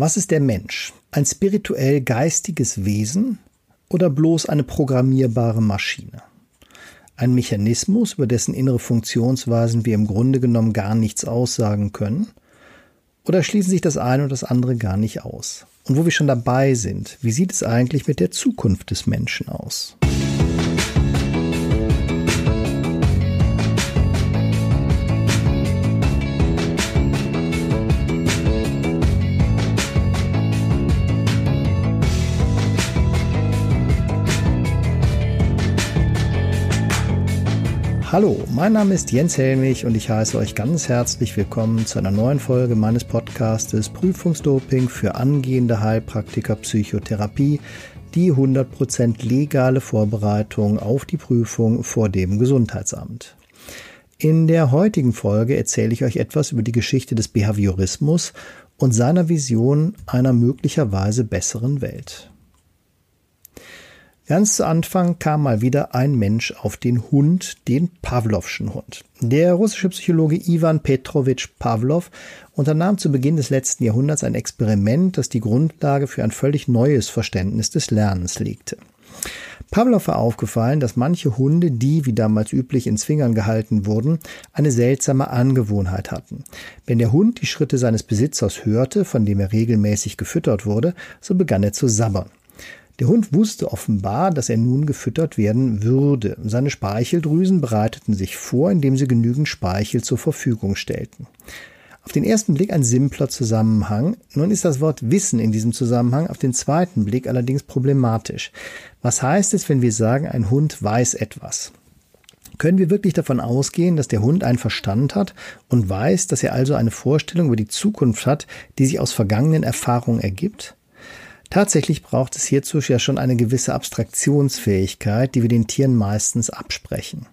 Was ist der Mensch? Ein spirituell geistiges Wesen oder bloß eine programmierbare Maschine? Ein Mechanismus, über dessen innere Funktionsweisen wir im Grunde genommen gar nichts aussagen können? Oder schließen sich das eine und das andere gar nicht aus? Und wo wir schon dabei sind, wie sieht es eigentlich mit der Zukunft des Menschen aus? Hallo, mein Name ist Jens Helmich und ich heiße euch ganz herzlich willkommen zu einer neuen Folge meines Podcastes Prüfungsdoping für angehende Heilpraktiker Psychotherapie, die 100% legale Vorbereitung auf die Prüfung vor dem Gesundheitsamt. In der heutigen Folge erzähle ich euch etwas über die Geschichte des Behaviorismus und seiner Vision einer möglicherweise besseren Welt. Ganz zu Anfang kam mal wieder ein Mensch auf den Hund, den Pavlovschen Hund. Der russische Psychologe Ivan Petrovich Pavlov unternahm zu Beginn des letzten Jahrhunderts ein Experiment, das die Grundlage für ein völlig neues Verständnis des Lernens legte. Pavlov war aufgefallen, dass manche Hunde, die wie damals üblich in Zwingern gehalten wurden, eine seltsame Angewohnheit hatten. Wenn der Hund die Schritte seines Besitzers hörte, von dem er regelmäßig gefüttert wurde, so begann er zu sabbern. Der Hund wusste offenbar, dass er nun gefüttert werden würde. Seine Speicheldrüsen bereiteten sich vor, indem sie genügend Speichel zur Verfügung stellten. Auf den ersten Blick ein simpler Zusammenhang. Nun ist das Wort Wissen in diesem Zusammenhang auf den zweiten Blick allerdings problematisch. Was heißt es, wenn wir sagen, ein Hund weiß etwas? Können wir wirklich davon ausgehen, dass der Hund einen Verstand hat und weiß, dass er also eine Vorstellung über die Zukunft hat, die sich aus vergangenen Erfahrungen ergibt? Tatsächlich braucht es hierzu ja schon eine gewisse Abstraktionsfähigkeit, die wir den Tieren meistens absprechen.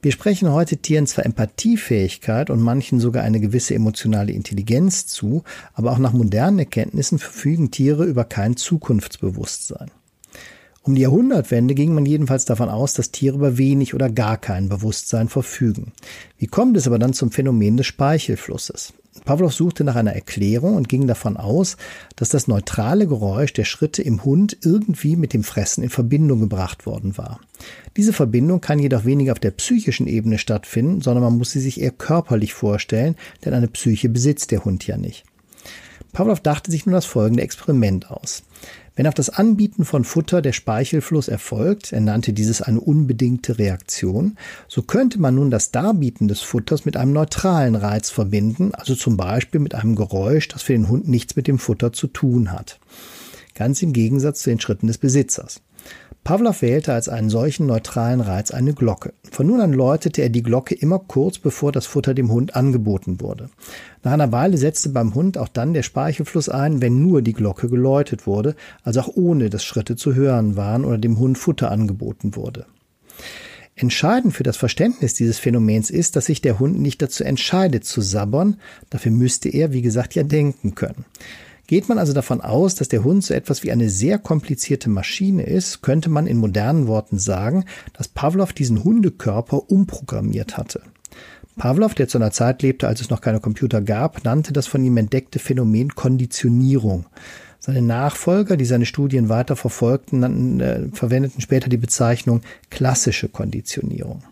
Wir sprechen heute Tieren zwar Empathiefähigkeit und manchen sogar eine gewisse emotionale Intelligenz zu, aber auch nach modernen Erkenntnissen verfügen Tiere über kein Zukunftsbewusstsein. Um die Jahrhundertwende ging man jedenfalls davon aus, dass Tiere über wenig oder gar kein Bewusstsein verfügen. Wie kommt es aber dann zum Phänomen des Speichelflusses? Pavlov suchte nach einer Erklärung und ging davon aus, dass das neutrale Geräusch der Schritte im Hund irgendwie mit dem Fressen in Verbindung gebracht worden war. Diese Verbindung kann jedoch weniger auf der psychischen Ebene stattfinden, sondern man muss sie sich eher körperlich vorstellen, denn eine Psyche besitzt der Hund ja nicht. Pavlov dachte sich nun das folgende Experiment aus. Wenn auf das Anbieten von Futter der Speichelfluss erfolgt, er nannte dieses eine unbedingte Reaktion, so könnte man nun das Darbieten des Futters mit einem neutralen Reiz verbinden, also zum Beispiel mit einem Geräusch, das für den Hund nichts mit dem Futter zu tun hat. Ganz im Gegensatz zu den Schritten des Besitzers. Pavlov wählte als einen solchen neutralen Reiz eine Glocke. Von nun an läutete er die Glocke immer kurz bevor das Futter dem Hund angeboten wurde. Nach einer Weile setzte beim Hund auch dann der Speichelfluss ein, wenn nur die Glocke geläutet wurde, also auch ohne dass Schritte zu hören waren oder dem Hund Futter angeboten wurde. Entscheidend für das Verständnis dieses Phänomens ist, dass sich der Hund nicht dazu entscheidet zu sabbern, dafür müsste er, wie gesagt, ja denken können. Geht man also davon aus, dass der Hund so etwas wie eine sehr komplizierte Maschine ist, könnte man in modernen Worten sagen, dass Pavlov diesen Hundekörper umprogrammiert hatte. Pavlov, der zu einer Zeit lebte, als es noch keine Computer gab, nannte das von ihm entdeckte Phänomen Konditionierung. Seine Nachfolger, die seine Studien weiter verfolgten, nannten, äh, verwendeten später die Bezeichnung klassische Konditionierung.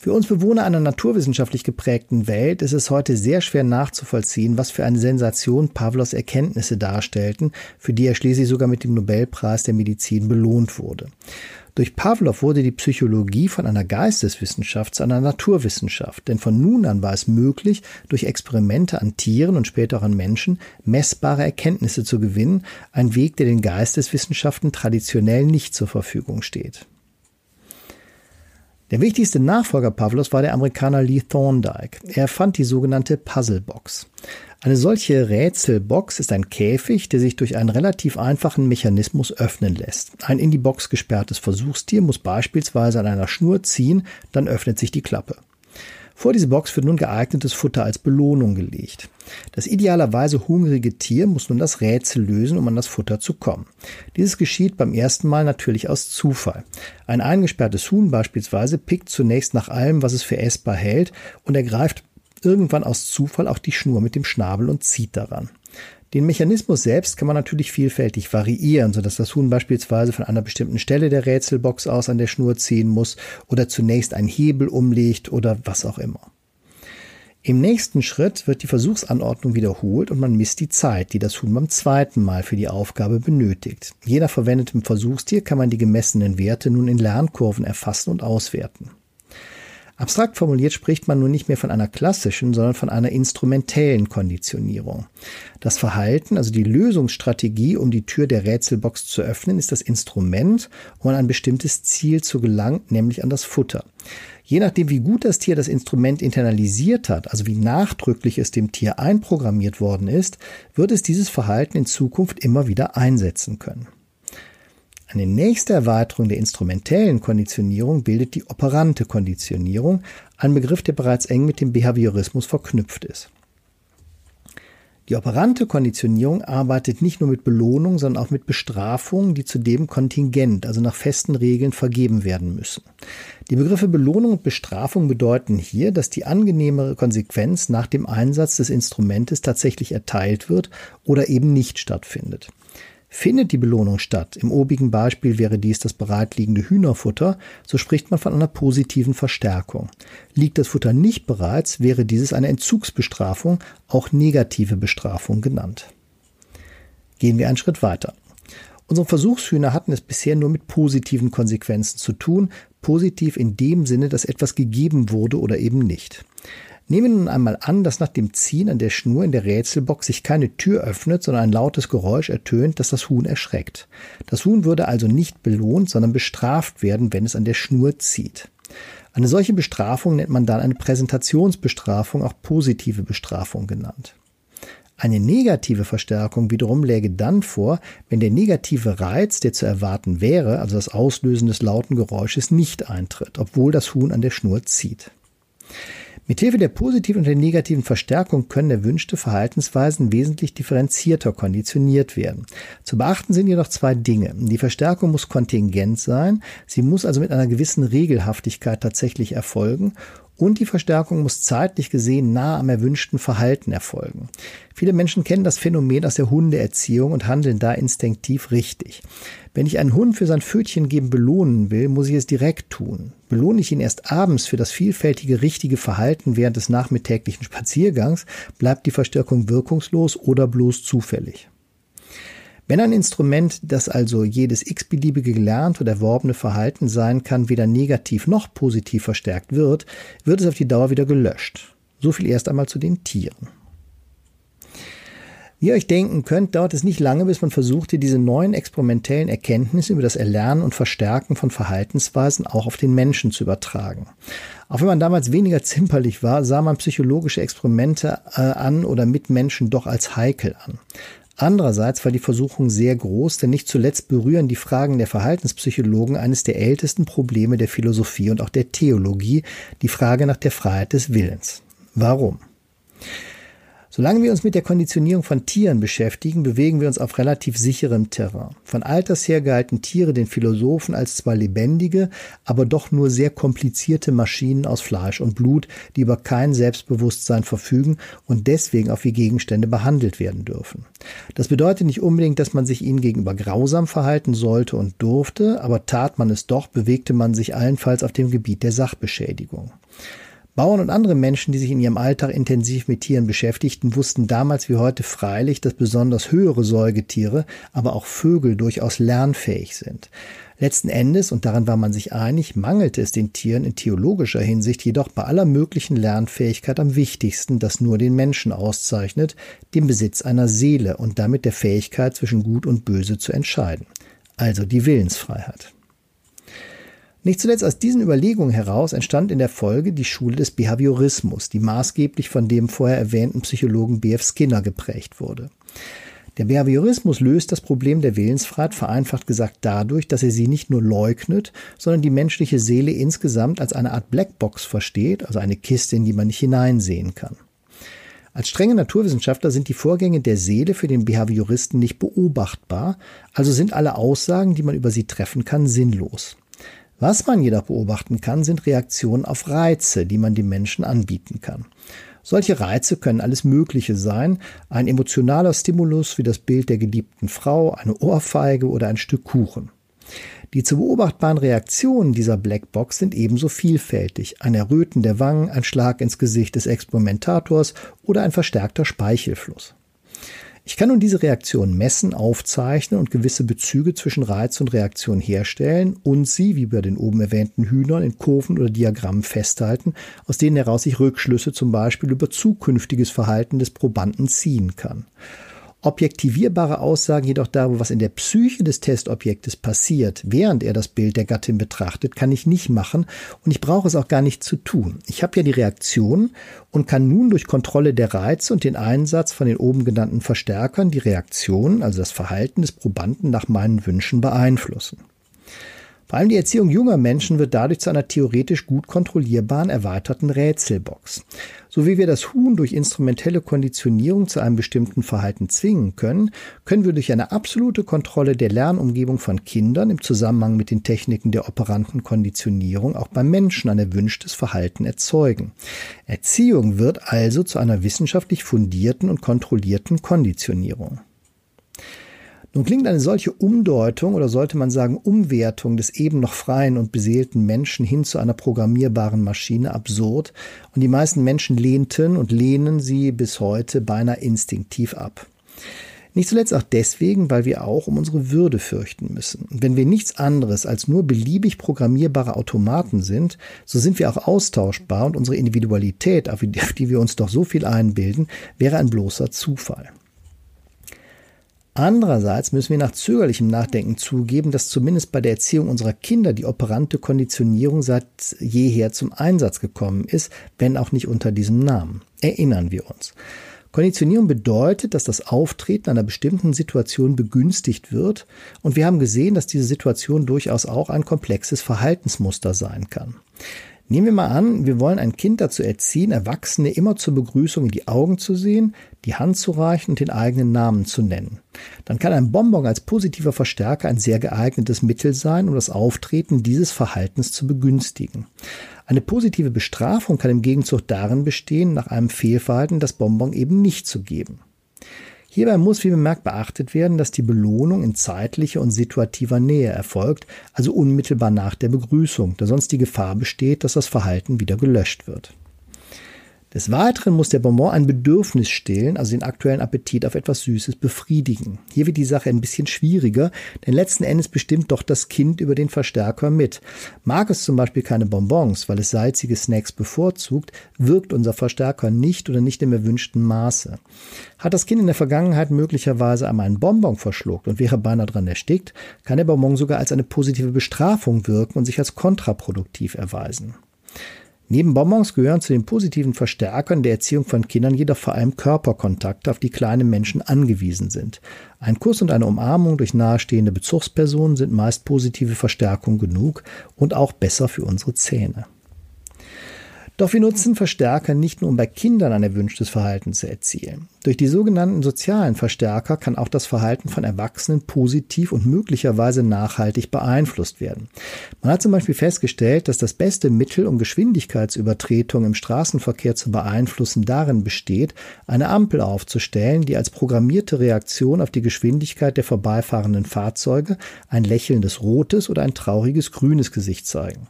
Für uns Bewohner einer naturwissenschaftlich geprägten Welt ist es heute sehr schwer nachzuvollziehen, was für eine Sensation Pavlos Erkenntnisse darstellten, für die er schließlich sogar mit dem Nobelpreis der Medizin belohnt wurde. Durch Pavlov wurde die Psychologie von einer Geisteswissenschaft zu einer Naturwissenschaft, denn von nun an war es möglich, durch Experimente an Tieren und später auch an Menschen messbare Erkenntnisse zu gewinnen, ein Weg, der den Geisteswissenschaften traditionell nicht zur Verfügung steht. Der wichtigste Nachfolger Pavlos war der Amerikaner Lee Thorndike. Er fand die sogenannte Puzzlebox. Eine solche Rätselbox ist ein Käfig, der sich durch einen relativ einfachen Mechanismus öffnen lässt. Ein in die Box gesperrtes Versuchstier muss beispielsweise an einer Schnur ziehen, dann öffnet sich die Klappe. Vor diese Box wird nun geeignetes Futter als Belohnung gelegt. Das idealerweise hungrige Tier muss nun das Rätsel lösen, um an das Futter zu kommen. Dieses geschieht beim ersten Mal natürlich aus Zufall. Ein eingesperrtes Huhn beispielsweise pickt zunächst nach allem, was es für essbar hält und ergreift irgendwann aus Zufall auch die Schnur mit dem Schnabel und zieht daran. Den Mechanismus selbst kann man natürlich vielfältig variieren, sodass das Huhn beispielsweise von einer bestimmten Stelle der Rätselbox aus an der Schnur ziehen muss oder zunächst einen Hebel umlegt oder was auch immer. Im nächsten Schritt wird die Versuchsanordnung wiederholt und man misst die Zeit, die das Huhn beim zweiten Mal für die Aufgabe benötigt. Je nach verwendetem Versuchstier kann man die gemessenen Werte nun in Lernkurven erfassen und auswerten. Abstrakt formuliert spricht man nun nicht mehr von einer klassischen, sondern von einer instrumentellen Konditionierung. Das Verhalten, also die Lösungsstrategie, um die Tür der Rätselbox zu öffnen, ist das Instrument, um an ein bestimmtes Ziel zu gelangen, nämlich an das Futter. Je nachdem, wie gut das Tier das Instrument internalisiert hat, also wie nachdrücklich es dem Tier einprogrammiert worden ist, wird es dieses Verhalten in Zukunft immer wieder einsetzen können. Eine nächste Erweiterung der instrumentellen Konditionierung bildet die operante Konditionierung, ein Begriff, der bereits eng mit dem Behaviorismus verknüpft ist. Die operante Konditionierung arbeitet nicht nur mit Belohnung, sondern auch mit Bestrafungen, die zudem kontingent, also nach festen Regeln vergeben werden müssen. Die Begriffe Belohnung und Bestrafung bedeuten hier, dass die angenehmere Konsequenz nach dem Einsatz des Instrumentes tatsächlich erteilt wird oder eben nicht stattfindet. Findet die Belohnung statt, im obigen Beispiel wäre dies das bereitliegende Hühnerfutter, so spricht man von einer positiven Verstärkung. Liegt das Futter nicht bereits, wäre dieses eine Entzugsbestrafung, auch negative Bestrafung genannt. Gehen wir einen Schritt weiter. Unsere Versuchshühner hatten es bisher nur mit positiven Konsequenzen zu tun, positiv in dem Sinne, dass etwas gegeben wurde oder eben nicht. Nehmen wir nun einmal an, dass nach dem Ziehen an der Schnur in der Rätselbox sich keine Tür öffnet, sondern ein lautes Geräusch ertönt, das das Huhn erschreckt. Das Huhn würde also nicht belohnt, sondern bestraft werden, wenn es an der Schnur zieht. Eine solche Bestrafung nennt man dann eine Präsentationsbestrafung, auch positive Bestrafung genannt. Eine negative Verstärkung wiederum läge dann vor, wenn der negative Reiz, der zu erwarten wäre, also das Auslösen des lauten Geräusches, nicht eintritt, obwohl das Huhn an der Schnur zieht. Mithilfe der positiven und der negativen Verstärkung können erwünschte Verhaltensweisen wesentlich differenzierter konditioniert werden. Zu beachten sind jedoch zwei Dinge. Die Verstärkung muss kontingent sein, sie muss also mit einer gewissen Regelhaftigkeit tatsächlich erfolgen und die Verstärkung muss zeitlich gesehen nah am erwünschten Verhalten erfolgen. Viele Menschen kennen das Phänomen aus der Hundeerziehung und handeln da instinktiv richtig. Wenn ich einen Hund für sein Pfötchen geben belohnen will, muss ich es direkt tun. Belohne ich ihn erst abends für das vielfältige richtige Verhalten während des nachmittäglichen Spaziergangs, bleibt die Verstärkung wirkungslos oder bloß zufällig. Wenn ein Instrument, das also jedes x-beliebige gelernt oder erworbene Verhalten sein kann, weder negativ noch positiv verstärkt wird, wird es auf die Dauer wieder gelöscht. So viel erst einmal zu den Tieren. Wie ihr euch denken könnt, dauert es nicht lange, bis man versuchte, diese neuen experimentellen Erkenntnisse über das Erlernen und Verstärken von Verhaltensweisen auch auf den Menschen zu übertragen. Auch wenn man damals weniger zimperlich war, sah man psychologische Experimente äh, an oder mit Menschen doch als heikel an. Andererseits war die Versuchung sehr groß, denn nicht zuletzt berühren die Fragen der Verhaltenspsychologen eines der ältesten Probleme der Philosophie und auch der Theologie, die Frage nach der Freiheit des Willens. Warum? Solange wir uns mit der Konditionierung von Tieren beschäftigen, bewegen wir uns auf relativ sicherem Terrain. Von alters her galten Tiere den Philosophen als zwar lebendige, aber doch nur sehr komplizierte Maschinen aus Fleisch und Blut, die über kein Selbstbewusstsein verfügen und deswegen auch wie Gegenstände behandelt werden dürfen. Das bedeutet nicht unbedingt, dass man sich ihnen gegenüber grausam verhalten sollte und durfte, aber tat man es doch, bewegte man sich allenfalls auf dem Gebiet der Sachbeschädigung. Bauern und andere Menschen, die sich in ihrem Alltag intensiv mit Tieren beschäftigten, wussten damals wie heute freilich, dass besonders höhere Säugetiere, aber auch Vögel durchaus lernfähig sind. Letzten Endes, und daran war man sich einig, mangelte es den Tieren in theologischer Hinsicht jedoch bei aller möglichen Lernfähigkeit am wichtigsten, das nur den Menschen auszeichnet, dem Besitz einer Seele und damit der Fähigkeit zwischen Gut und Böse zu entscheiden. Also die Willensfreiheit. Nicht zuletzt aus diesen Überlegungen heraus entstand in der Folge die Schule des Behaviorismus, die maßgeblich von dem vorher erwähnten Psychologen B.F. Skinner geprägt wurde. Der Behaviorismus löst das Problem der Willensfreiheit vereinfacht gesagt dadurch, dass er sie nicht nur leugnet, sondern die menschliche Seele insgesamt als eine Art Blackbox versteht, also eine Kiste, in die man nicht hineinsehen kann. Als strenge Naturwissenschaftler sind die Vorgänge der Seele für den Behavioristen nicht beobachtbar, also sind alle Aussagen, die man über sie treffen kann, sinnlos. Was man jedoch beobachten kann, sind Reaktionen auf Reize, die man dem Menschen anbieten kann. Solche Reize können alles Mögliche sein, ein emotionaler Stimulus wie das Bild der geliebten Frau, eine Ohrfeige oder ein Stück Kuchen. Die zu beobachtbaren Reaktionen dieser Blackbox sind ebenso vielfältig. Ein Erröten der Wangen, ein Schlag ins Gesicht des Experimentators oder ein verstärkter Speichelfluss. Ich kann nun diese Reaktionen messen, aufzeichnen und gewisse Bezüge zwischen Reiz und Reaktion herstellen und sie, wie bei den oben erwähnten Hühnern, in Kurven oder Diagrammen festhalten, aus denen heraus ich Rückschlüsse zum Beispiel über zukünftiges Verhalten des Probanden ziehen kann. Objektivierbare Aussagen jedoch darüber, was in der Psyche des Testobjektes passiert, während er das Bild der Gattin betrachtet, kann ich nicht machen und ich brauche es auch gar nicht zu tun. Ich habe ja die Reaktion und kann nun durch Kontrolle der Reize und den Einsatz von den oben genannten Verstärkern die Reaktion, also das Verhalten des Probanden nach meinen Wünschen beeinflussen. Vor allem die Erziehung junger Menschen wird dadurch zu einer theoretisch gut kontrollierbaren erweiterten Rätselbox. So wie wir das Huhn durch instrumentelle Konditionierung zu einem bestimmten Verhalten zwingen können, können wir durch eine absolute Kontrolle der Lernumgebung von Kindern im Zusammenhang mit den Techniken der operanten Konditionierung auch beim Menschen ein erwünschtes Verhalten erzeugen. Erziehung wird also zu einer wissenschaftlich fundierten und kontrollierten Konditionierung. Nun klingt eine solche Umdeutung oder sollte man sagen Umwertung des eben noch freien und beseelten Menschen hin zu einer programmierbaren Maschine absurd und die meisten Menschen lehnten und lehnen sie bis heute beinahe instinktiv ab. Nicht zuletzt auch deswegen, weil wir auch um unsere Würde fürchten müssen. Wenn wir nichts anderes als nur beliebig programmierbare Automaten sind, so sind wir auch austauschbar und unsere Individualität, auf die wir uns doch so viel einbilden, wäre ein bloßer Zufall. Andererseits müssen wir nach zögerlichem Nachdenken zugeben, dass zumindest bei der Erziehung unserer Kinder die operante Konditionierung seit jeher zum Einsatz gekommen ist, wenn auch nicht unter diesem Namen. Erinnern wir uns. Konditionierung bedeutet, dass das Auftreten einer bestimmten Situation begünstigt wird und wir haben gesehen, dass diese Situation durchaus auch ein komplexes Verhaltensmuster sein kann. Nehmen wir mal an, wir wollen ein Kind dazu erziehen, Erwachsene immer zur Begrüßung in die Augen zu sehen, die Hand zu reichen und den eigenen Namen zu nennen. Dann kann ein Bonbon als positiver Verstärker ein sehr geeignetes Mittel sein, um das Auftreten dieses Verhaltens zu begünstigen. Eine positive Bestrafung kann im Gegenzug darin bestehen, nach einem Fehlverhalten das Bonbon eben nicht zu geben. Hierbei muss, wie bemerkt, beachtet werden, dass die Belohnung in zeitlicher und situativer Nähe erfolgt, also unmittelbar nach der Begrüßung, da sonst die Gefahr besteht, dass das Verhalten wieder gelöscht wird. Des Weiteren muss der Bonbon ein Bedürfnis stillen, also den aktuellen Appetit auf etwas Süßes befriedigen. Hier wird die Sache ein bisschen schwieriger, denn letzten Endes bestimmt doch das Kind über den Verstärker mit. Mag es zum Beispiel keine Bonbons, weil es salzige Snacks bevorzugt, wirkt unser Verstärker nicht oder nicht im erwünschten Maße. Hat das Kind in der Vergangenheit möglicherweise einmal einen Bonbon verschluckt und wäre beinahe dran erstickt, kann der Bonbon sogar als eine positive Bestrafung wirken und sich als kontraproduktiv erweisen. Neben Bonbons gehören zu den positiven Verstärkern der Erziehung von Kindern jedoch vor allem Körperkontakte, auf die kleine Menschen angewiesen sind. Ein Kuss und eine Umarmung durch nahestehende Bezugspersonen sind meist positive Verstärkung genug und auch besser für unsere Zähne. Doch wir nutzen Verstärker nicht nur, um bei Kindern ein erwünschtes Verhalten zu erzielen. Durch die sogenannten sozialen Verstärker kann auch das Verhalten von Erwachsenen positiv und möglicherweise nachhaltig beeinflusst werden. Man hat zum Beispiel festgestellt, dass das beste Mittel, um Geschwindigkeitsübertretung im Straßenverkehr zu beeinflussen, darin besteht, eine Ampel aufzustellen, die als programmierte Reaktion auf die Geschwindigkeit der vorbeifahrenden Fahrzeuge ein lächelndes rotes oder ein trauriges grünes Gesicht zeigen.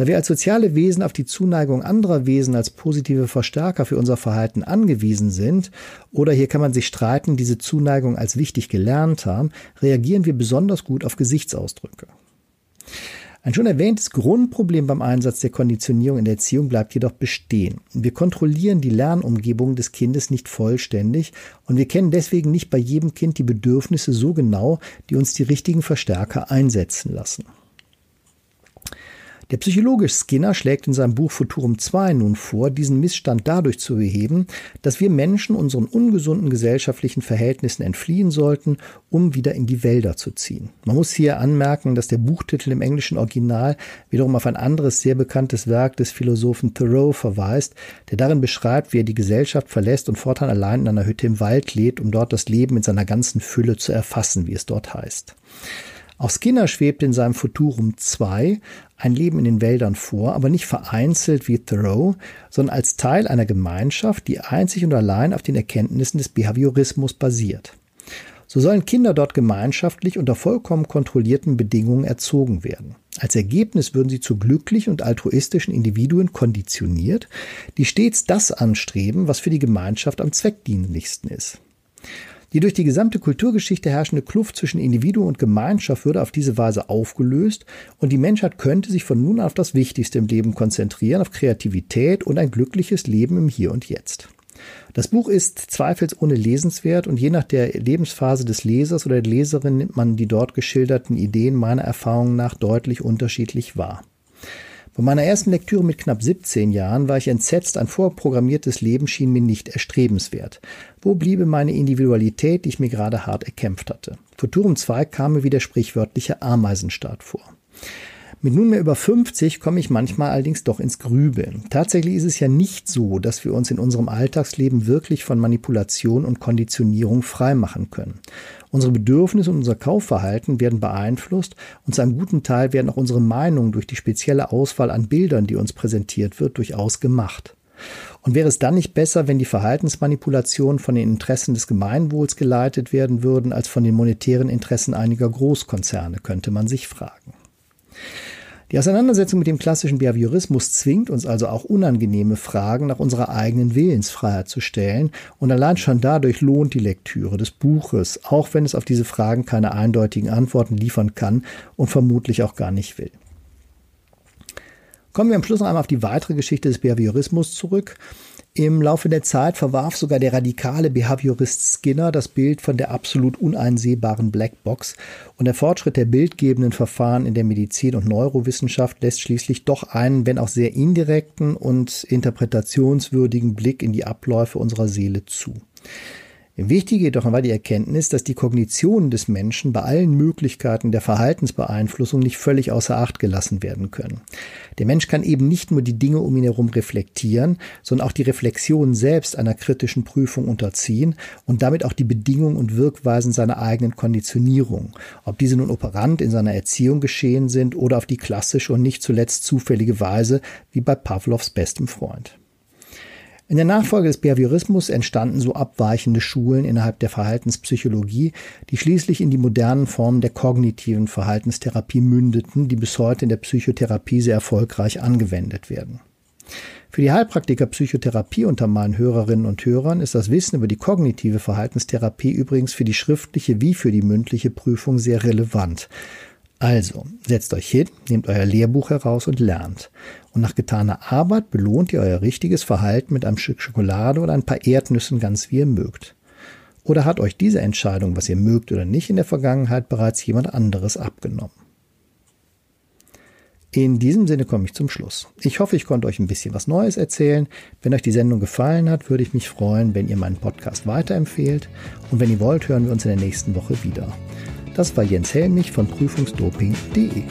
Da wir als soziale Wesen auf die Zuneigung anderer Wesen als positive Verstärker für unser Verhalten angewiesen sind, oder hier kann man sich streiten, diese Zuneigung als wichtig gelernt haben, reagieren wir besonders gut auf Gesichtsausdrücke. Ein schon erwähntes Grundproblem beim Einsatz der Konditionierung in der Erziehung bleibt jedoch bestehen. Wir kontrollieren die Lernumgebung des Kindes nicht vollständig und wir kennen deswegen nicht bei jedem Kind die Bedürfnisse so genau, die uns die richtigen Verstärker einsetzen lassen. Der Psychologe Skinner schlägt in seinem Buch Futurum 2 nun vor, diesen Missstand dadurch zu beheben, dass wir Menschen unseren ungesunden gesellschaftlichen Verhältnissen entfliehen sollten, um wieder in die Wälder zu ziehen. Man muss hier anmerken, dass der Buchtitel im englischen Original wiederum auf ein anderes sehr bekanntes Werk des Philosophen Thoreau verweist, der darin beschreibt, wie er die Gesellschaft verlässt und fortan allein in einer Hütte im Wald lebt, um dort das Leben in seiner ganzen Fülle zu erfassen, wie es dort heißt. Auch Skinner schwebt in seinem Futurum 2 ein Leben in den Wäldern vor, aber nicht vereinzelt wie Thoreau, sondern als Teil einer Gemeinschaft, die einzig und allein auf den Erkenntnissen des Behaviorismus basiert. So sollen Kinder dort gemeinschaftlich unter vollkommen kontrollierten Bedingungen erzogen werden. Als Ergebnis würden sie zu glücklichen und altruistischen Individuen konditioniert, die stets das anstreben, was für die Gemeinschaft am zweckdienlichsten ist. Die durch die gesamte Kulturgeschichte herrschende Kluft zwischen Individuum und Gemeinschaft würde auf diese Weise aufgelöst und die Menschheit könnte sich von nun an auf das Wichtigste im Leben konzentrieren, auf Kreativität und ein glückliches Leben im Hier und Jetzt. Das Buch ist zweifelsohne lesenswert und je nach der Lebensphase des Lesers oder der Leserin nimmt man die dort geschilderten Ideen meiner Erfahrung nach deutlich unterschiedlich wahr. Bei meiner ersten Lektüre mit knapp 17 Jahren war ich entsetzt, ein vorprogrammiertes Leben schien mir nicht erstrebenswert. Wo bliebe meine Individualität, die ich mir gerade hart erkämpft hatte? Futurum 2 kam mir wie der sprichwörtliche Ameisenstaat vor. Mit nunmehr über 50 komme ich manchmal allerdings doch ins Grübeln. Tatsächlich ist es ja nicht so, dass wir uns in unserem Alltagsleben wirklich von Manipulation und Konditionierung freimachen können. Unsere Bedürfnisse und unser Kaufverhalten werden beeinflusst und zu einem guten Teil werden auch unsere Meinungen durch die spezielle Auswahl an Bildern, die uns präsentiert wird, durchaus gemacht. Und wäre es dann nicht besser, wenn die Verhaltensmanipulationen von den Interessen des Gemeinwohls geleitet werden würden, als von den monetären Interessen einiger Großkonzerne, könnte man sich fragen. Die Auseinandersetzung mit dem klassischen Behaviorismus zwingt uns also auch unangenehme Fragen nach unserer eigenen Willensfreiheit zu stellen und allein schon dadurch lohnt die Lektüre des Buches, auch wenn es auf diese Fragen keine eindeutigen Antworten liefern kann und vermutlich auch gar nicht will. Kommen wir am Schluss noch einmal auf die weitere Geschichte des Behaviorismus zurück. Im Laufe der Zeit verwarf sogar der radikale Behaviorist Skinner das Bild von der absolut uneinsehbaren Blackbox und der Fortschritt der bildgebenden Verfahren in der Medizin und Neurowissenschaft lässt schließlich doch einen, wenn auch sehr indirekten und interpretationswürdigen Blick in die Abläufe unserer Seele zu. Wichtig jedoch war die Erkenntnis, dass die Kognition des Menschen bei allen Möglichkeiten der Verhaltensbeeinflussung nicht völlig außer Acht gelassen werden können. Der Mensch kann eben nicht nur die Dinge um ihn herum reflektieren, sondern auch die Reflexion selbst einer kritischen Prüfung unterziehen und damit auch die Bedingungen und Wirkweisen seiner eigenen Konditionierung, ob diese nun operant in seiner Erziehung geschehen sind oder auf die klassische und nicht zuletzt zufällige Weise wie bei Pavlovs bestem Freund. In der Nachfolge des Behaviorismus entstanden so abweichende Schulen innerhalb der Verhaltenspsychologie, die schließlich in die modernen Formen der kognitiven Verhaltenstherapie mündeten, die bis heute in der Psychotherapie sehr erfolgreich angewendet werden. Für die Heilpraktiker Psychotherapie unter meinen Hörerinnen und Hörern ist das Wissen über die kognitive Verhaltenstherapie übrigens für die schriftliche wie für die mündliche Prüfung sehr relevant. Also, setzt euch hin, nehmt euer Lehrbuch heraus und lernt. Und nach getaner Arbeit belohnt ihr euer richtiges Verhalten mit einem Stück Schokolade oder ein paar Erdnüssen ganz wie ihr mögt. Oder hat euch diese Entscheidung, was ihr mögt oder nicht, in der Vergangenheit bereits jemand anderes abgenommen? In diesem Sinne komme ich zum Schluss. Ich hoffe, ich konnte euch ein bisschen was Neues erzählen. Wenn euch die Sendung gefallen hat, würde ich mich freuen, wenn ihr meinen Podcast weiterempfehlt. Und wenn ihr wollt, hören wir uns in der nächsten Woche wieder. Das war Jens Helmich von prüfungsdoping.de.